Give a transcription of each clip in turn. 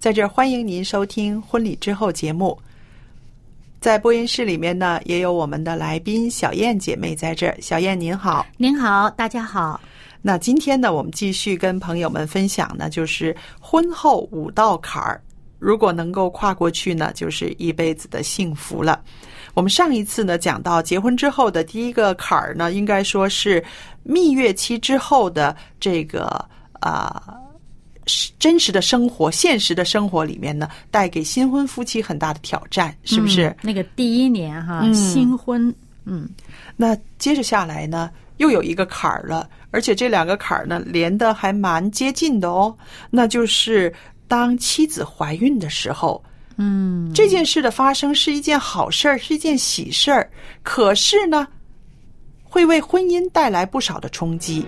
在这儿欢迎您收听婚礼之后节目。在播音室里面呢，也有我们的来宾小燕姐妹在这儿。小燕您好，您好，大家好。那今天呢，我们继续跟朋友们分享呢，就是婚后五道坎儿，如果能够跨过去呢，就是一辈子的幸福了。我们上一次呢讲到结婚之后的第一个坎儿呢，应该说是蜜月期之后的这个啊。是真实的生活、现实的生活里面呢，带给新婚夫妻很大的挑战，是不是？嗯那个第一年哈，嗯新婚，嗯，那接着下来呢，又有一个坎儿了，而且这两个坎儿呢连的还蛮接近的哦。那就是当妻子怀孕的时候，嗯，这件事的发生是一件好事儿，是一件喜事儿，可是呢，会为婚姻带来不少的冲击。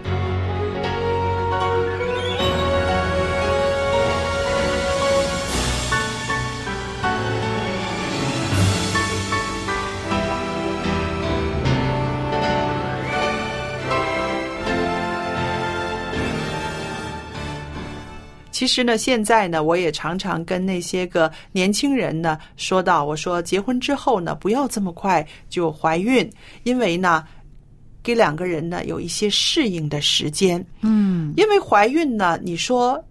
其实呢，现在呢，我也常常跟那些个年轻人呢说到，我说结婚之后呢，不要这么快就怀孕，因为呢，给两个人呢有一些适应的时间。嗯，因为怀孕呢，你说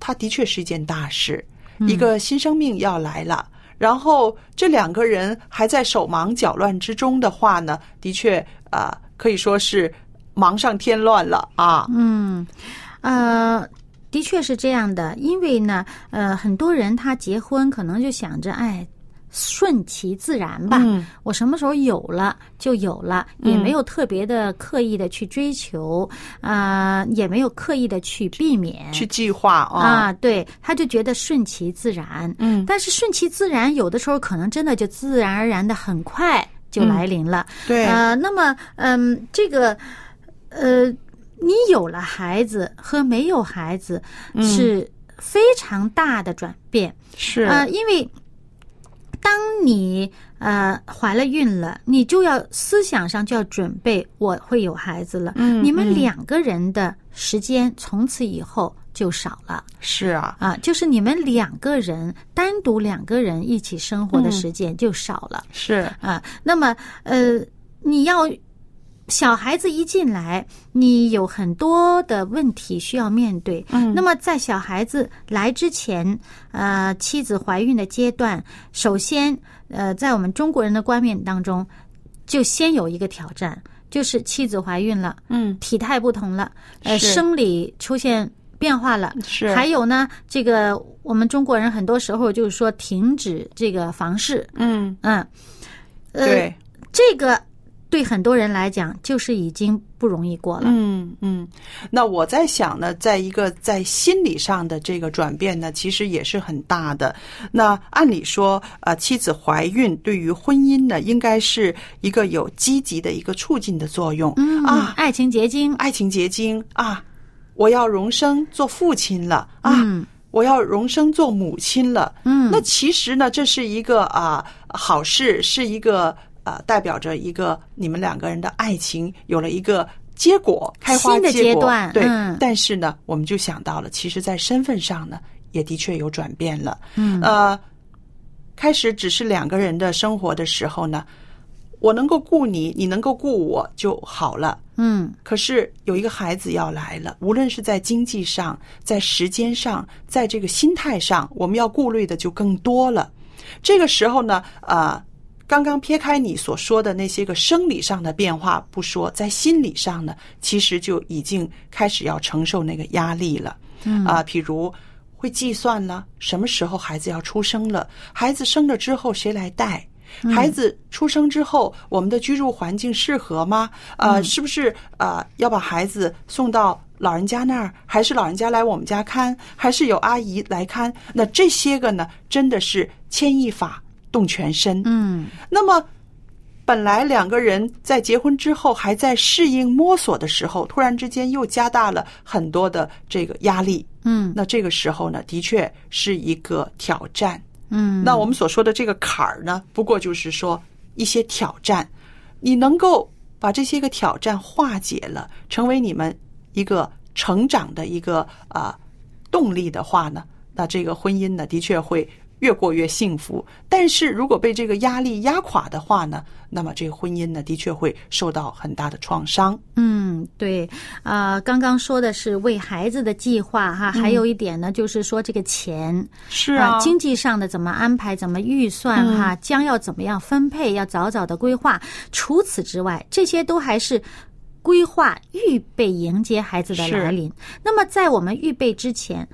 它的确是一件大事，一个新生命要来了。然后这两个人还在手忙脚乱之中的话呢，的确啊、可以说是忙上添乱了啊。嗯，呃，的确是这样的，因为呢，呃，很多人他结婚可能就想着，哎。顺其自然吧，嗯我什么时候有了就有了，也没有特别的刻意的去追求，啊、也没有刻意的去避免去计划啊，啊，对，他就觉得顺其自然。嗯但是顺其自然，有的时候可能真的就自然而然的很快就来临了。对呃，那么嗯，这个呃，你有了孩子和没有孩子是非常大的转变。是呃，因为当你呃怀了孕了，你就要思想上就要准备我会有孩子了。嗯你们嗯两个人的时间从此以后就少了。是啊，啊，就是你们两个人单独两个人一起生活的时间就少了、是啊。那么呃，你要小孩子一进来，你有很多的问题需要面对。嗯。那么在小孩子来之前，呃，妻子怀孕的阶段，首先呃，在我们中国人的观念当中，就先有一个挑战，就是妻子怀孕了，嗯。体态不同了，呃，生理出现变化了。是。还有呢，这个我们中国人很多时候就是说停止这个房事，嗯。嗯，呃，对，这个对很多人来讲就是已经不容易过了。嗯嗯，那我在想呢，在一个在心理上的这个转变呢，其实也是很大的。那按理说，呃，妻子怀孕对于婚姻呢，应该是一个有积极的一个促进的作用。嗯啊，爱情结晶，爱情结晶啊。我要荣升做父亲了啊，嗯我要荣升做母亲了。嗯那其实呢，这是一个啊、好事，是一个啊、代表着一个你们两个人的爱情有了一个结果，开花新的。阶段对，嗯但是呢，我们就想到了，其实，在身份上呢，也的确有转变了。嗯呃，开始只是两个人的生活的时候呢，我能够顾你，你能够顾我就好了。嗯可是有一个孩子要来了，无论是在经济上、在时间上、在这个心态上，我们要顾虑的就更多了。这个时候呢，呃，刚刚撇开你所说的那些个生理上的变化不说，在心理上呢，其实就已经开始要承受那个压力了。嗯啊、譬如会计算了，什么时候孩子要出生了，孩子生了之后谁来带？孩子出生之后，我们的居住环境适合吗？呃，是不是呃要把孩子送到老人家那儿，还是老人家来我们家看，还是有阿姨来看？那这些个呢，真的是牵一发动全身。嗯那么，本来两个人在结婚之后还在适应摸索的时候，突然之间又加大了很多的这个压力。嗯那这个时候呢，的确是一个挑战。嗯，那我们所说的这个坎儿呢，不过就是说一些挑战，你能够把这些个挑战化解了，成为你们一个成长的一个啊、动力的话呢，那这个婚姻呢，的确会越过越幸福。但是如果被这个压力压垮的话呢，那么这个婚姻呢，的确会受到很大的创伤。嗯，对，啊，刚刚说的是为孩子的计划哈，还有一点呢，就是说这个钱是啊，经济上的怎么安排，怎么预算哈，将要怎么样分配，要早早的规划。除此之外，这些都还是。规划预备迎接孩子的来临。那么，在我们预备之前，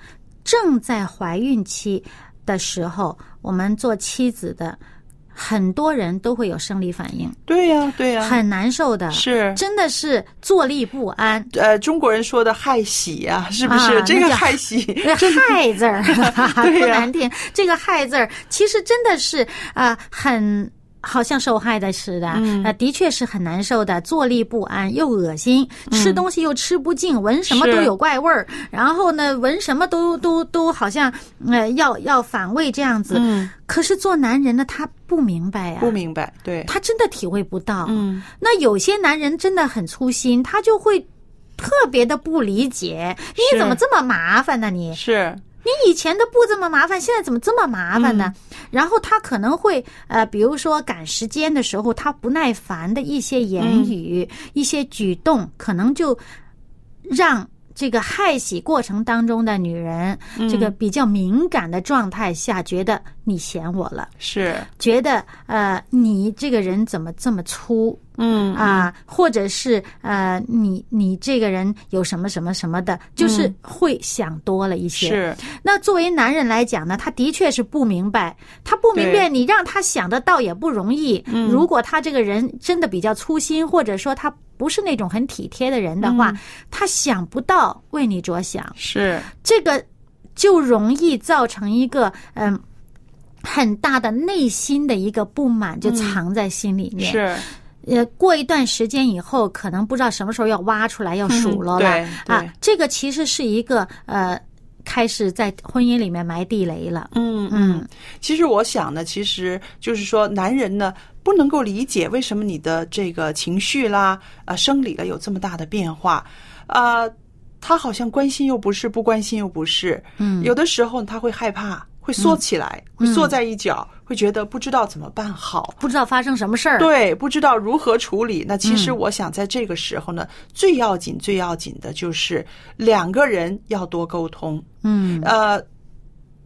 正在怀孕期的时候，我们做妻子的，很多人都会有生理反应，对呀、对呀、很难受的，是真的是坐立不安。呃，中国人说的害喜呀、是不是？啊这个害喜，这害字儿 不难听，这个害字儿其实真的是啊、很。好像受害的似的，嗯。呃，的确是很难受的，坐立不安，又恶心，吃东西又吃不进，闻什么都有怪味儿，然后呢，闻什么都都都好像呃要要反胃这样子。嗯，可是做男人呢，他不明白呀、不明白，对，他真的体会不到。嗯，那有些男人真的很粗心，他就会特别的不理解，你怎么这么麻烦呢？你？是，你以前都不这么麻烦，现在怎么这么麻烦呢？然后他可能会呃，比如说赶时间的时候，他不耐烦的一些言语、一些举动，可能就让。这个害喜过程当中的女人，这个比较敏感的状态下，觉得你嫌我了，是，觉得呃你这个人怎么这么粗，嗯啊，或者是呃，你你这个人有什么什么什么的，就是会想多了一些。是，那作为男人来讲呢，他的确是不明白，他不明白，你让他想的倒也不容易。如果他这个人真的比较粗心，或者说他不是那种很体贴的人的话，他想不到为你着想，是，这个就容易造成一个嗯。很大的内心的一个不满就藏在心里面，是，呃，过一段时间以后，可能不知道什么时候要挖出来要数落了、对啊。这个其实是一个呃，开始在婚姻里面埋地雷了。嗯嗯。其实我想呢，其实就是说，男人呢不能够理解为什么你的这个情绪啦、啊生理了有这么大的变化，啊，他好像关心又不是，不关心又不是。嗯有的时候他会害怕，会缩起来，会缩在一角，会觉得不知道怎么办好。不知道发生什么事儿。对，不知道如何处理。那其实我想，在这个时候呢，最要紧、最要紧的就是两个人要多沟通。嗯呃，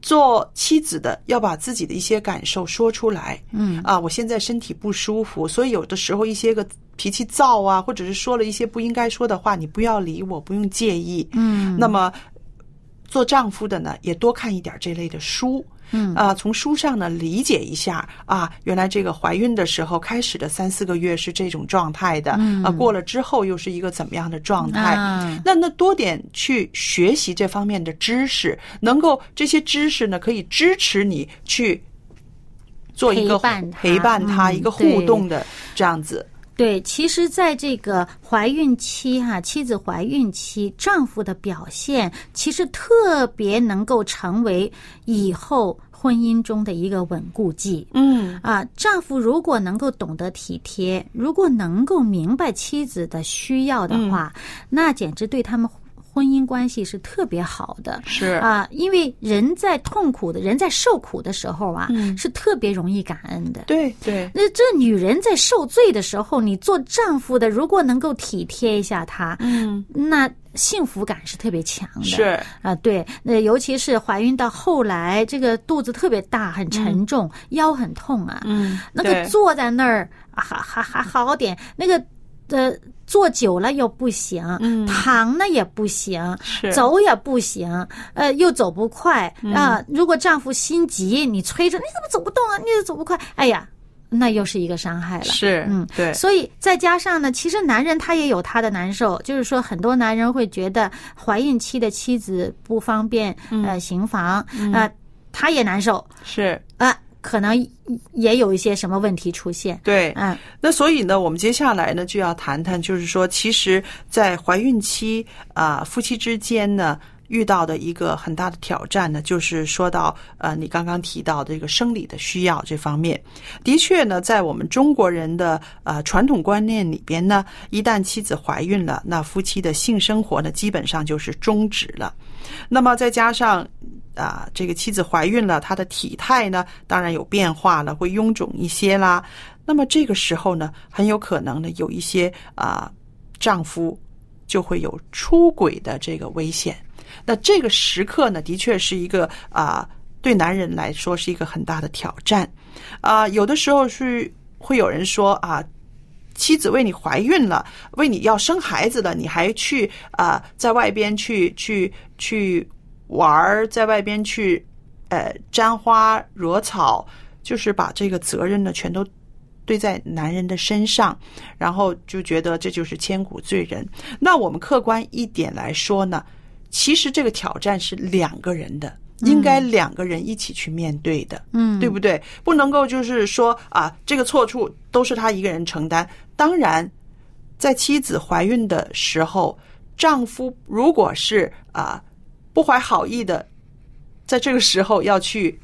做妻子的要把自己的一些感受说出来。嗯啊，我现在身体不舒服，所以有的时候一些个脾气躁啊，或者是说了一些不应该说的话，你不要理我，不用介意。嗯那么，做丈夫的呢，也多看一点这类的书。嗯啊，从书上呢理解一下啊，原来这个怀孕的时候开始的三四个月是这种状态的，嗯啊，过了之后又是一个怎么样的状态？啊那那多点去学习这方面的知识，能够这些知识呢可以支持你去做一个陪伴他陪伴他嗯一个互动的这样子。对，其实，在这个怀孕期哈，妻子怀孕期，丈夫的表现其实特别能够成为以后婚姻中的一个稳固剂。嗯啊，丈夫如果能够懂得体贴，如果能够明白妻子的需要的话，那简直对他们婚姻关系是特别好的。是啊，因为人在痛苦的人在受苦的时候啊，嗯是特别容易感恩的。对对那这女人在受罪的时候，你做丈夫的如果能够体贴一下她，嗯那幸福感是特别强的。是啊，对，那尤其是怀孕到后来，这个肚子特别大，很沉重，腰很痛啊。嗯那个坐在那儿啊还还还好点，那个呃坐久了又不行，嗯躺呢也不行，走也不行，呃又走不快嗯啊。如果丈夫心急，你催着你怎么走不动啊？你怎么走不快？哎呀，那又是一个伤害了。是嗯对所以再加上呢，其实男人他也有他的难受，就是说很多男人会觉得怀孕期的妻子不方便呃行房，呃他也难受是啊、可能也有一些什么问题出现。对。嗯，那所以呢，我们接下来呢就要谈谈，就是说，其实，在怀孕期啊、夫妻之间呢。遇到的一个很大的挑战呢，就是说到呃，你刚刚提到的这个生理的需要这方面，的确呢，在我们中国人的呃传统观念里边呢，一旦妻子怀孕了，那夫妻的性生活呢，基本上就是终止了。那么再加上啊，这个妻子怀孕了，她的体态呢，当然有变化了，会臃肿一些啦。那么这个时候呢，很有可能呢，有一些啊，丈夫就会有出轨的这个危险。那这个时刻呢，的确是一个啊，对男人来说是一个很大的挑战。啊，有的时候是会有人说啊，妻子为你怀孕了，为你要生孩子了，你还去啊，在外边去去去玩儿，在外边去呃沾花惹草，就是把这个责任呢全都堆在男人的身上，然后就觉得这就是千古罪人。那我们客观一点来说呢，其实这个挑战是两个人的。应该两个人一起去面对的，嗯对不对？不能够就是说啊，这个错处都是他一个人承担。当然，在妻子怀孕的时候，丈夫如果是啊不怀好意的，在这个时候要去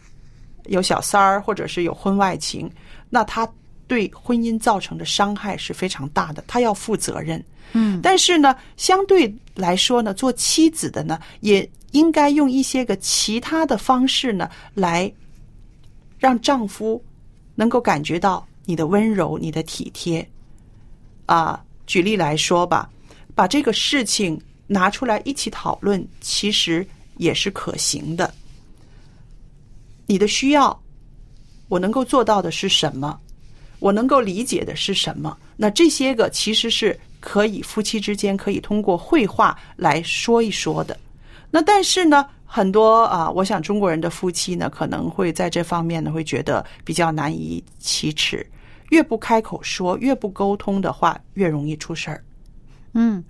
有小三儿或者是有婚外情，那他对婚姻造成的伤害是非常大的，他要负责任。嗯，但是呢，相对来说呢，做妻子的呢，也应该用一些个其他的方式呢，来让丈夫能够感觉到你的温柔、你的体贴。啊，举例来说吧，把这个事情拿出来一起讨论，其实也是可行的。你的需要，我能够做到的是什么？我能够理解的是什么？那这些个其实是可以夫妻之间可以通过绘画来说一说的。那但是呢，很多啊，我想中国人的夫妻呢，可能会在这方面呢，会觉得比较难以启齿。越不开口说，越不沟通的话，越容易出事儿。嗯，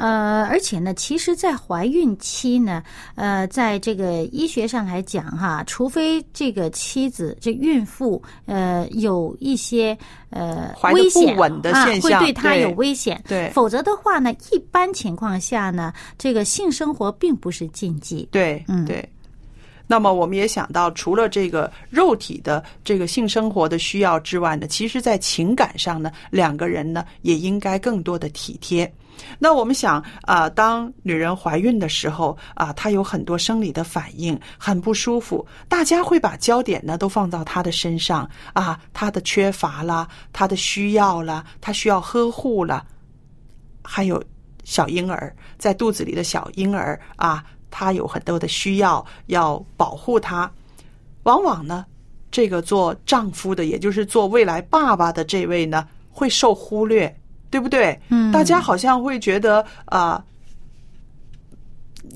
呃，而且呢，其实，在怀孕期呢，呃，在这个医学上来讲，哈，除非这个妻子这孕妇呃有一些呃怀危险不稳的啊，现象会对她有危险，对否则的话呢，一般情况下呢，这个性生活并不是禁忌。对，嗯对。那么我们也想到，除了这个肉体的这个性生活的需要之外呢，其实在情感上呢，两个人呢也应该更多的体贴。那我们想啊、当女人怀孕的时候啊，她有很多生理的反应，很不舒服，大家会把焦点呢都放到她的身上啊，她的缺乏啦，她的需要啦，她需要呵护啦，还有小婴儿在肚子里的小婴儿啊，他有很多的需要，要保护他。往往呢，这个做丈夫的，也就是做未来爸爸的这位呢，会受忽略，对不对？嗯大家好像会觉得啊。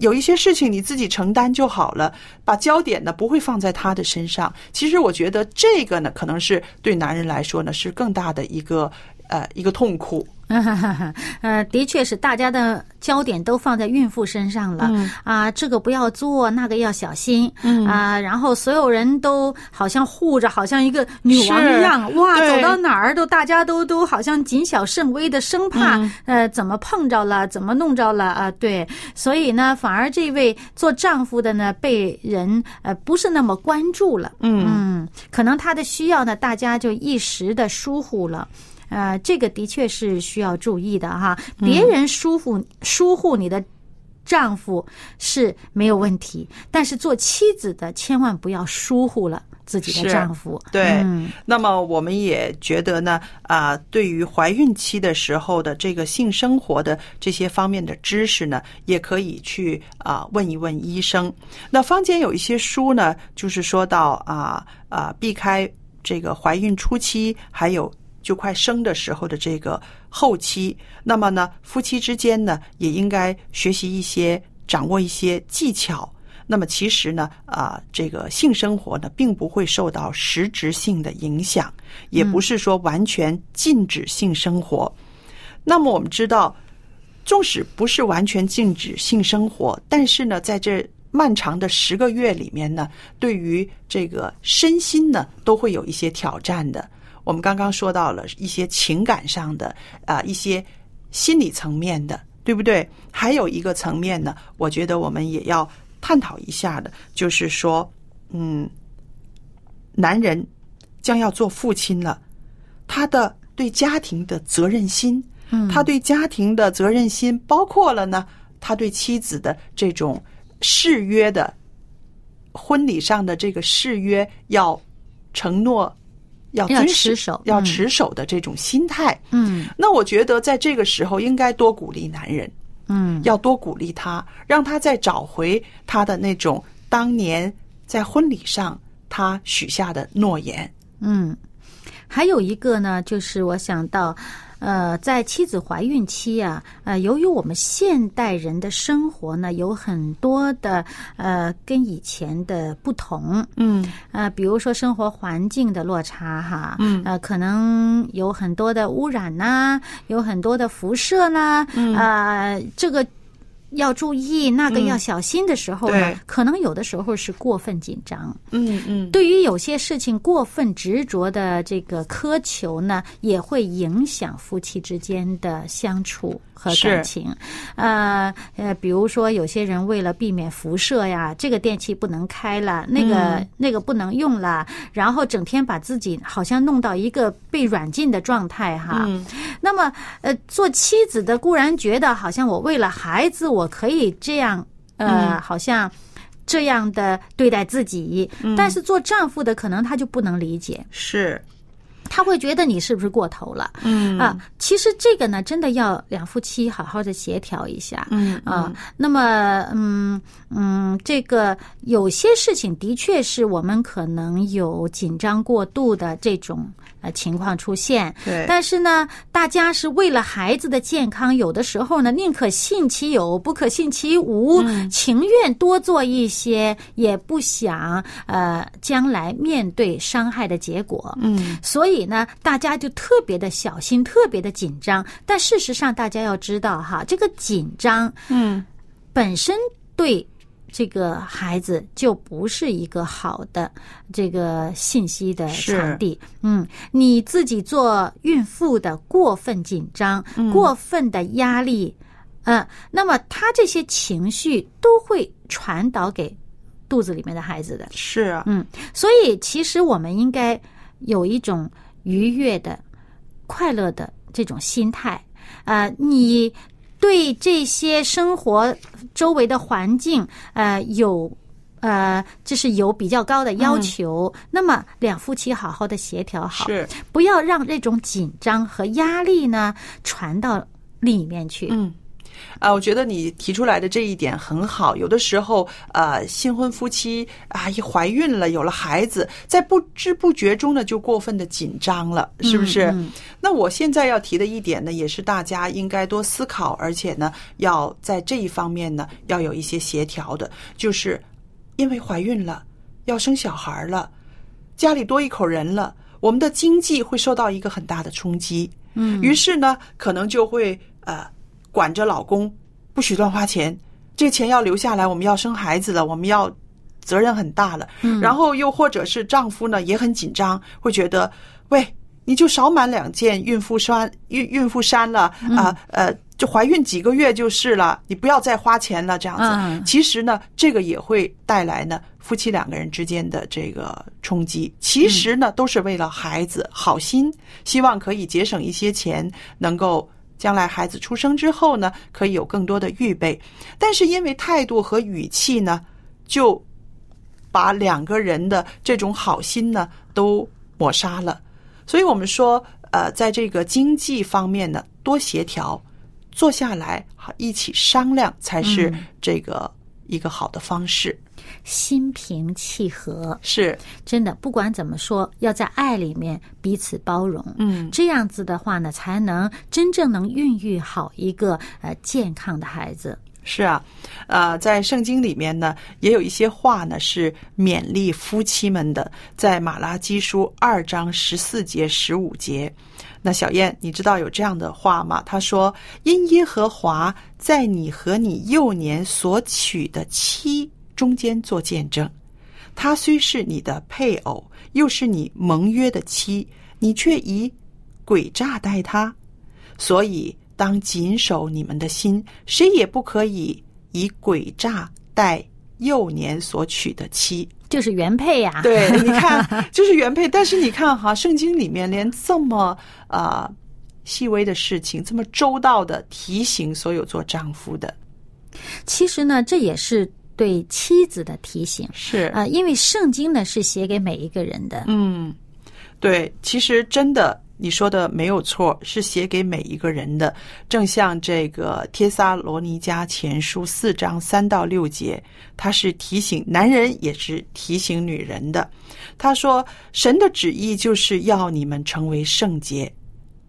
有一些事情你自己承担就好了，把焦点呢不会放在他的身上。其实我觉得这个呢，可能是对男人来说呢是更大的一个呃一个痛苦 呃，的确是大家的焦点都放在孕妇身上了、啊，这个不要做，那个要小心，嗯。啊，然后所有人都好像护着，好像一个女王一样，哇，走到哪儿都大家都都好像谨小慎微的，生怕、嗯。呃怎么碰着了，怎么弄着了啊，对，所以呢，反而这位做丈夫的呢，被人呃不是那么关注了，嗯。嗯，可能他的需要呢，大家就一时的疏忽了。呃，这个的确是需要注意的哈。别人疏忽疏忽你的丈夫是没有问题，但是做妻子的千万不要疏忽了自己的丈夫。对，嗯那么我们也觉得呢，啊、对于怀孕期的时候的这个性生活的这些方面的知识呢，也可以去啊、问一问医生。那坊间有一些书呢，就是说到啊啊、避开这个怀孕初期，还有就快生的时候的这个后期。那么呢，夫妻之间呢，也应该学习一些、掌握一些技巧。那么其实呢，啊、这个性生活呢，并不会受到实质性的影响，也不是说完全禁止性生活。那么我们知道，纵使不是完全禁止性生活，但是呢，在这漫长的十个月里面呢，对于这个身心呢，都会有一些挑战的。我们刚刚说到了一些情感上的啊、一些心理层面的，对不对？还有一个层面呢，我觉得我们也要探讨一下的，就是说，嗯，男人将要做父亲了，他的对家庭的责任心，嗯他对家庭的责任心包括了呢，他对妻子的这种誓约的婚礼上的这个誓约要承诺。要持守嗯要持守的这种心态，嗯。那我觉得在这个时候应该多鼓励男人，嗯。要多鼓励他，让他再找回他的那种当年在婚礼上他许下的诺言。嗯，还有一个呢，就是我想到，呃，在妻子怀孕期啊，呃，由于我们现代人的生活呢，有很多的呃跟以前的不同，嗯。呃，比如说生活环境的落差哈，嗯，呃，可能有很多的污染呐、有很多的辐射啦，嗯，呃，这个要注意，那个要小心的时候呢，对。可能有的时候是过分紧张，嗯嗯，对于有些事情过分执着的这个苛求呢，也会影响夫妻之间的相处和感情。呃呃，比如说有些人为了避免辐射呀，这个电器不能开了，那个、嗯。那个不能用了，然后整天把自己好像弄到一个被软禁的状态哈。嗯。那么，呃，做妻子的固然觉得好像我为了孩子，我可以这样，呃，好像这样的对待自己，但是做丈夫的可能他就不能理解，是，他会觉得你是不是过头了？嗯。啊，其实这个呢，真的要两夫妻好好的协调一下。嗯。啊，那么，嗯嗯，这个有些事情的确是我们可能有紧张过度的这种呃情况出现，对但是呢，大家是为了孩子的健康，有的时候呢，宁可信其有，不可信其无，情愿多做一些，也不想呃将来面对伤害的结果。嗯所以呢，大家就特别的小心，特别的紧张。但事实上，大家要知道哈，这个紧张嗯本身对这个孩子就不是一个好的这个信息的是传递。嗯，你自己做孕妇的过分紧张、过分的压力，呃，那么他这些情绪都会传导给肚子里面的孩子的。是啊，嗯，所以其实我们应该有一种愉悦的、快乐的这种心态。呃，你对这些生活周围的环境，呃，有。呃，就是有比较高的要求，那么两夫妻好好的协调好，是，不要让这种紧张和压力呢传到另一面去。嗯。啊，我觉得你提出来的这一点很好。有的时候，呃，新婚夫妻啊，一怀孕了，有了孩子，在不知不觉中呢，就过分的紧张了，是不是？嗯那我现在要提的一点呢，也是大家应该多思考，而且呢，要在这一方面呢，要有一些协调的，就是因为怀孕了，要生小孩了，家里多一口人了，我们的经济会受到一个很大的冲击。嗯于是呢，可能就会呃管着老公不许乱花钱，这钱要留下来，我们要生孩子了，我们要责任很大了。嗯然后又或者是丈夫呢也很紧张，会觉得喂。你就少买两件孕妇衫、孕孕妇衫了啊、呃，就怀孕几个月就是了，你不要再花钱了，这样子。嗯其实呢，这个也会带来呢夫妻两个人之间的这个冲击。其实呢，都是为了孩子好心，希望可以节省一些钱，能够将来孩子出生之后呢，可以有更多的预备。但是因为态度和语气呢，就把两个人的这种好心呢都抹杀了。所以我们说，呃，在这个经济方面呢，多协调，坐下来好一起商量，才是嗯这个一个好的方式。心平气和，是，真的，不管怎么说，要在爱里面彼此包容。嗯，这样子的话呢，才能真正能孕育好一个呃健康的孩子。是啊，呃，在圣经里面呢，也有一些话呢是勉励夫妻们的，在马拉基书二章十四节、十五节。那小燕，你知道有这样的话吗？他说：“因耶和华在你和你幼年所娶的妻中间做见证，他虽是你的配偶，又是你盟约的妻，你却以诡诈待他。所以当谨守你们的心，谁也不可以以诡诈待幼年所娶的妻。就是原配呀、对，你看，就是原配。但是你看哈，圣经里面连这么啊、呃细微的事情，这么周到的提醒所有做丈夫的，其实呢，这也是对妻子的提醒是啊、因为圣经呢是写给每一个人的。嗯，对，其实真的你说的没有错，是写给每一个人的。正像这个《帖撒罗尼迦前书》四章三到六节，他是提醒男人，也是提醒女人的。他说：“神的旨意就是要你们成为圣洁，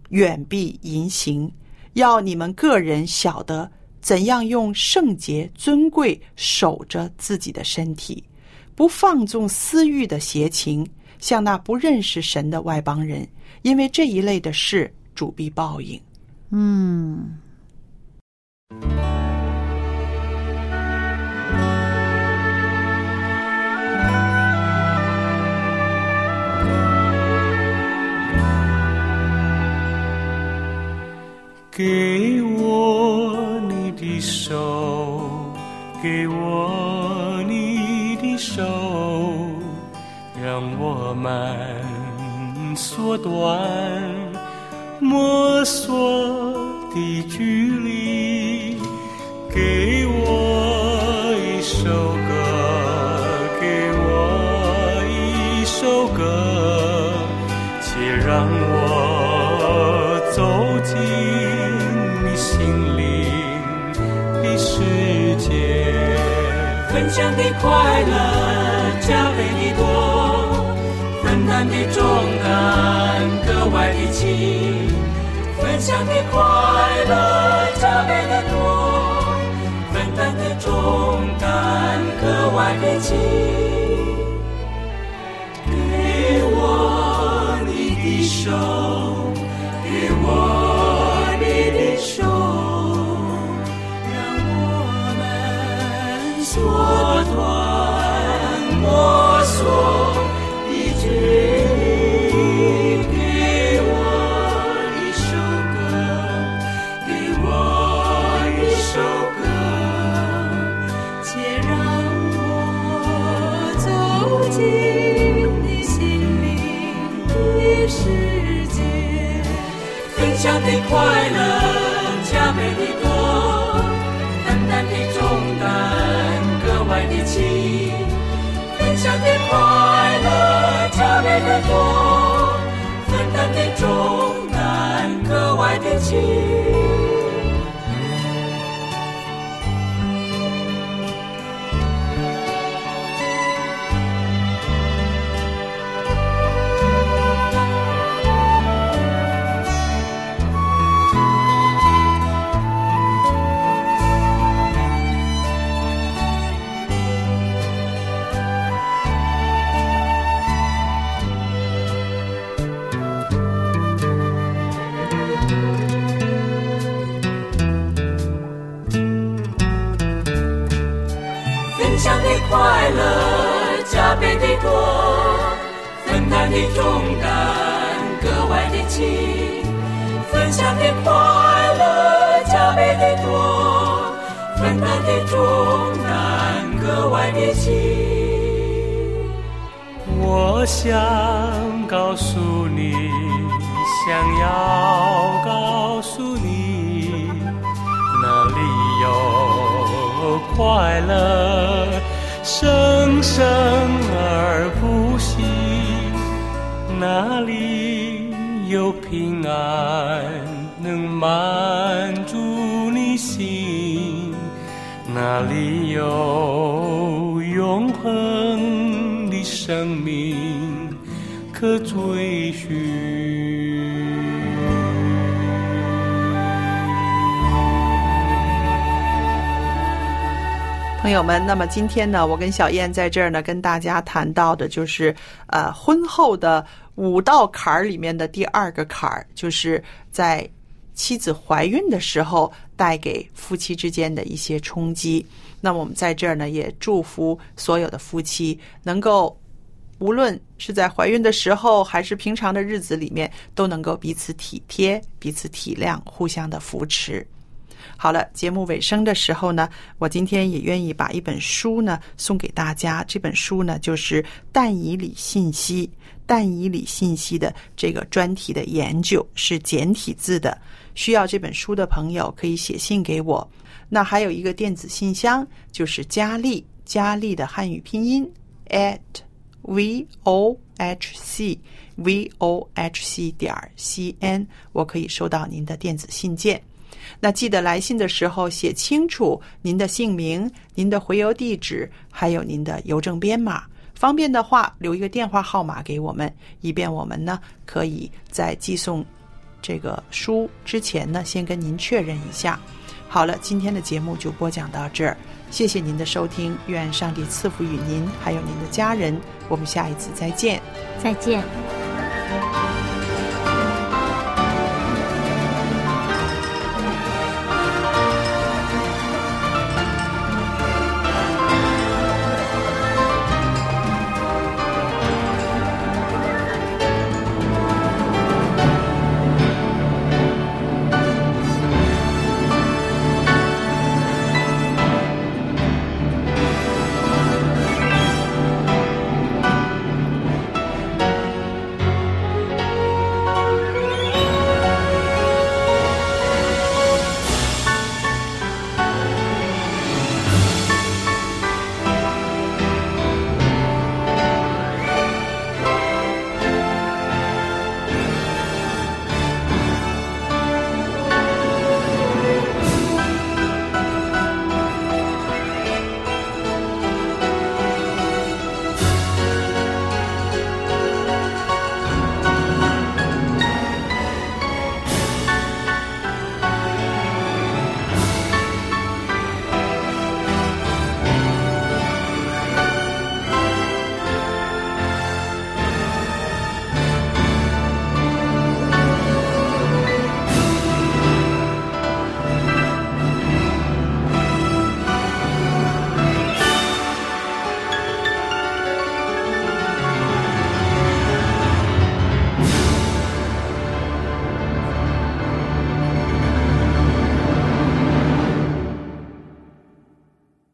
远避淫行，要你们个人晓得怎样用圣洁尊贵守着自己的身体。”不放纵私欲的邪情，像那不认识神的外邦人，因为这一类的事主必报应。嗯，给我一手，给我你的手，让我们缩短摸索的距离。给我一首分享的快乐加倍的多，分担的重担格外的轻。分享的快乐加倍的多，分担的重担格外的轻。给我你的手，快乐加倍的多，分担的重担格外的轻。分享的快乐加倍的多，分担的重担格外的轻。的轻。我想告诉你，想要告诉你，哪里有快乐，生生而不息；哪里有平安，能满足你心；哪里有恒的生命可追寻。朋友们，那么今天呢，我跟小燕在这儿呢，跟大家谈到的就是，呃，婚后的五道坎儿里面的第二个坎儿，就是在妻子怀孕的时候带给夫妻之间的一些冲击。那么我们在这儿呢，也祝福所有的夫妻能够，无论是在怀孕的时候，还是平常的日子里面，都能够彼此体贴、彼此体谅、互相的扶持。好了，节目尾声的时候呢，我今天也愿意把一本书呢送给大家。这本书呢就是《但以理信息》，但以理信息的这个专题的研究是简体字的。需要这本书的朋友可以写信给我。那还有一个电子信箱，就是佳丽，佳丽的汉语拼音 at v o h c v o h c 点 c n，我可以收到您的电子信件。那记得来信的时候写清楚您的姓名、您的回邮地址，还有您的邮政编码。方便的话，留一个电话号码给我们，以便我们呢可以在寄送这个书之前呢，先跟您确认一下。好了，今天的节目就播讲到这儿，谢谢您的收听，愿上帝赐福与您，还有您的家人。我们下一次再见。再见。《